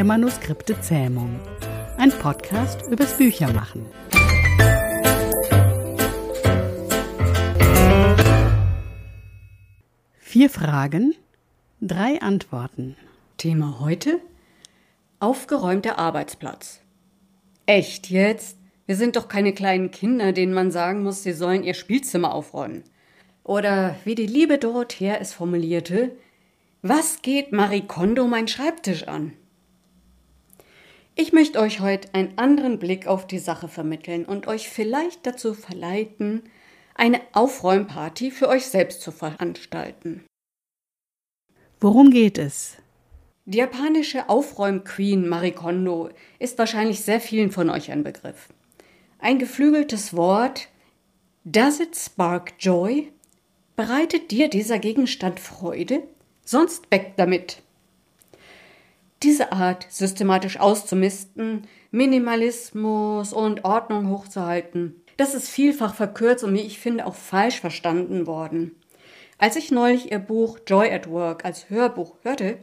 der Manuskripte Zähmung. Ein Podcast übers Büchermachen. Vier Fragen, drei Antworten. Thema heute? Aufgeräumter Arbeitsplatz. Echt jetzt? Wir sind doch keine kleinen Kinder, denen man sagen muss, sie sollen ihr Spielzimmer aufräumen. Oder wie die liebe Dorothea es formulierte, was geht Marie Kondo mein Schreibtisch an? Ich möchte euch heute einen anderen Blick auf die Sache vermitteln und euch vielleicht dazu verleiten, eine Aufräumparty für euch selbst zu veranstalten. Worum geht es? Die japanische Aufräumqueen Marie Kondo ist wahrscheinlich sehr vielen von euch ein Begriff. Ein geflügeltes Wort. Does it spark joy? Bereitet dir dieser Gegenstand Freude? Sonst weg damit. Diese Art, systematisch auszumisten, Minimalismus und Ordnung hochzuhalten, das ist vielfach verkürzt und wie ich finde auch falsch verstanden worden. Als ich neulich ihr Buch Joy at Work als Hörbuch hörte,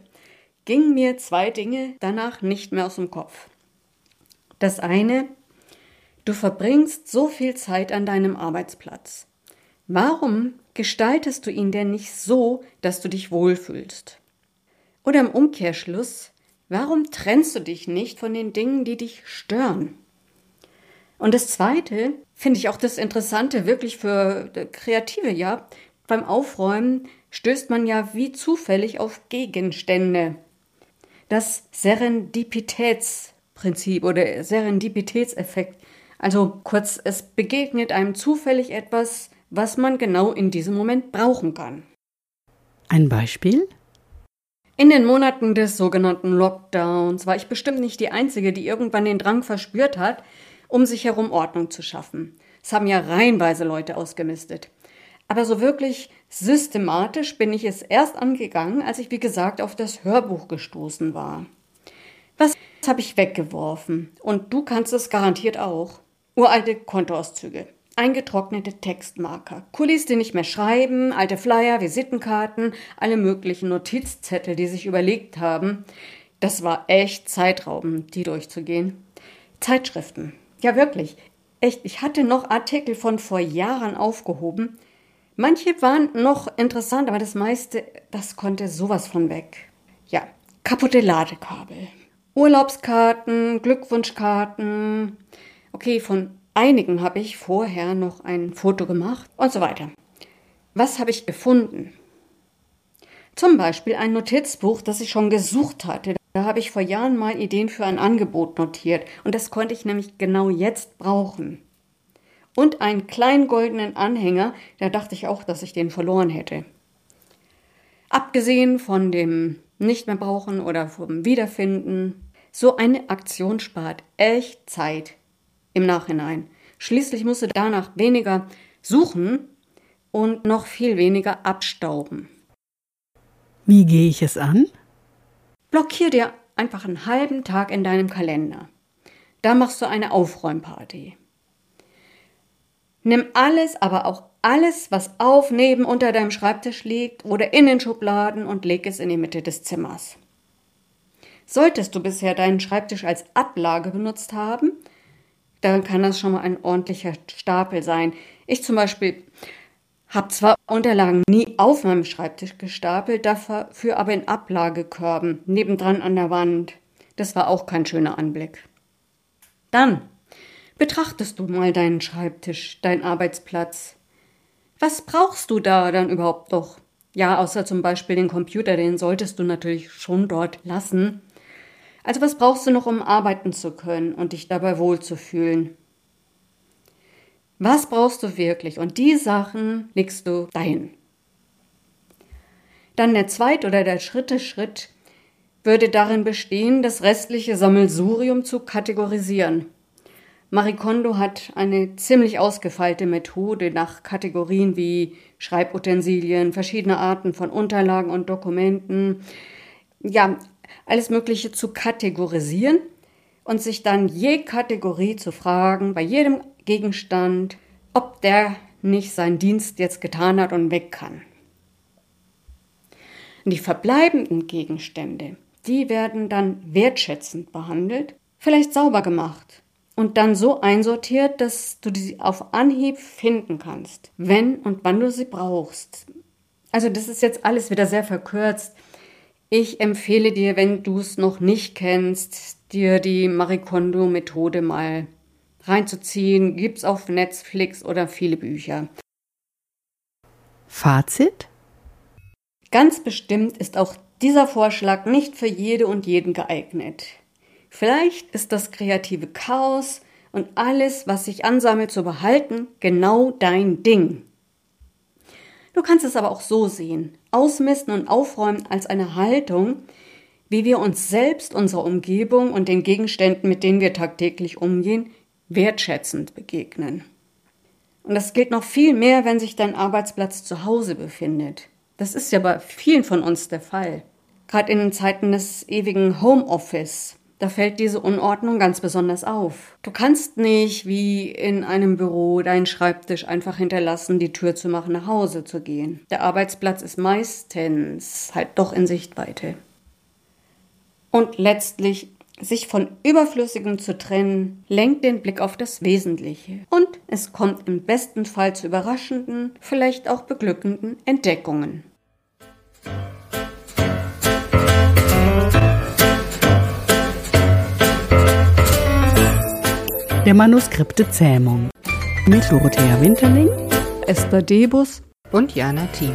gingen mir zwei Dinge danach nicht mehr aus dem Kopf. Das eine, du verbringst so viel Zeit an deinem Arbeitsplatz. Warum gestaltest du ihn denn nicht so, dass du dich wohlfühlst? Oder im Umkehrschluss, warum trennst du dich nicht von den Dingen, die dich stören? Und das Zweite finde ich auch das Interessante wirklich für Kreative, ja. Beim Aufräumen stößt man ja wie zufällig auf Gegenstände. Das Serendipitätsprinzip oder Serendipitätseffekt. Also kurz, es begegnet einem zufällig etwas, was man genau in diesem Moment brauchen kann. Ein Beispiel? In den Monaten des sogenannten Lockdowns war ich bestimmt nicht die Einzige, die irgendwann den Drang verspürt hat, um sich herum Ordnung zu schaffen. Es haben ja reihenweise Leute ausgemistet. Aber so wirklich systematisch bin ich es erst angegangen, als ich, wie gesagt, auf das Hörbuch gestoßen war. Was habe ich weggeworfen? Und du kannst es garantiert auch. Uralte Kontoauszüge eingetrocknete Textmarker, Kulis, die nicht mehr schreiben, alte Flyer, Visitenkarten, alle möglichen Notizzettel, die sich überlegt haben. Das war echt zeitraubend, die durchzugehen. Zeitschriften. Ja, wirklich. Echt, ich hatte noch Artikel von vor Jahren aufgehoben. Manche waren noch interessant, aber das meiste, das konnte sowas von weg. Ja, kaputte Ladekabel. Urlaubskarten, Glückwunschkarten. Okay, von einigen habe ich vorher noch ein Foto gemacht und so weiter. Was habe ich gefunden? Zum Beispiel ein Notizbuch, das ich schon gesucht hatte. Da habe ich vor Jahren mal Ideen für ein Angebot notiert und das konnte ich nämlich genau jetzt brauchen. Und einen kleinen goldenen Anhänger, da dachte ich auch, dass ich den verloren hätte. Abgesehen von dem nicht mehr brauchen oder vom Wiederfinden, so eine Aktion spart echt Zeit im Nachhinein. Schließlich musst du danach weniger suchen und noch viel weniger abstauben. Wie gehe ich es an? Blockier dir einfach einen halben Tag in deinem Kalender. Da machst du eine Aufräumparty. Nimm alles, aber auch alles, was auf, neben, unter deinem Schreibtisch liegt oder in den Schubladen und leg es in die Mitte des Zimmers. Solltest du bisher deinen Schreibtisch als Ablage benutzt haben, dann kann das schon mal ein ordentlicher Stapel sein. Ich zum Beispiel habe zwar Unterlagen nie auf meinem Schreibtisch gestapelt, dafür aber in Ablagekörben, nebendran an der Wand. Das war auch kein schöner Anblick. Dann betrachtest du mal deinen Schreibtisch, deinen Arbeitsplatz. Was brauchst du da dann überhaupt noch? Ja, außer zum Beispiel den Computer, den solltest du natürlich schon dort lassen. Also was brauchst du noch, um arbeiten zu können und dich dabei wohlzufühlen? Was brauchst du wirklich? Und die Sachen legst du dahin. Dann der zweite oder der dritte Schritt würde darin bestehen, das restliche Sammelsurium zu kategorisieren. Marie Kondo hat eine ziemlich ausgefeilte Methode nach Kategorien wie Schreibutensilien, verschiedene Arten von Unterlagen und Dokumenten, ja, alles Mögliche zu kategorisieren und sich dann je Kategorie zu fragen, bei jedem Gegenstand, ob der nicht seinen Dienst jetzt getan hat und weg kann. Und die verbleibenden Gegenstände, die werden dann wertschätzend behandelt, vielleicht sauber gemacht und dann so einsortiert, dass du sie auf Anhieb finden kannst, wenn und wann du sie brauchst. Also das ist jetzt alles wieder sehr verkürzt. Ich empfehle dir, wenn du es noch nicht kennst, dir die Marikondo-Methode mal reinzuziehen. Gibt's auf Netflix oder viele Bücher. Fazit? Ganz bestimmt ist auch dieser Vorschlag nicht für jede und jeden geeignet. Vielleicht ist das kreative Chaos und alles, was sich ansammelt, zu behalten, genau dein Ding. Du kannst es aber auch so sehen. Ausmisten und aufräumen als eine Haltung, wie wir uns selbst, unserer Umgebung und den Gegenständen, mit denen wir tagtäglich umgehen, wertschätzend begegnen. Und das gilt noch viel mehr, wenn sich dein Arbeitsplatz zu Hause befindet. Das ist ja bei vielen von uns der Fall. Gerade in Zeiten des ewigen Homeoffice da fällt diese Unordnung ganz besonders auf. Du kannst nicht wie in einem Büro deinen Schreibtisch einfach hinterlassen, die Tür zu machen, nach Hause zu gehen. Der Arbeitsplatz ist meistens halt doch in Sichtweite. Und letztlich sich von Überflüssigem zu trennen, lenkt den Blick auf das Wesentliche. Und es kommt im besten Fall zu überraschenden, vielleicht auch beglückenden Entdeckungen. Der Manuskripte Zähmung mit Dorothea Winterling, Esther Debus und Jana Thiem.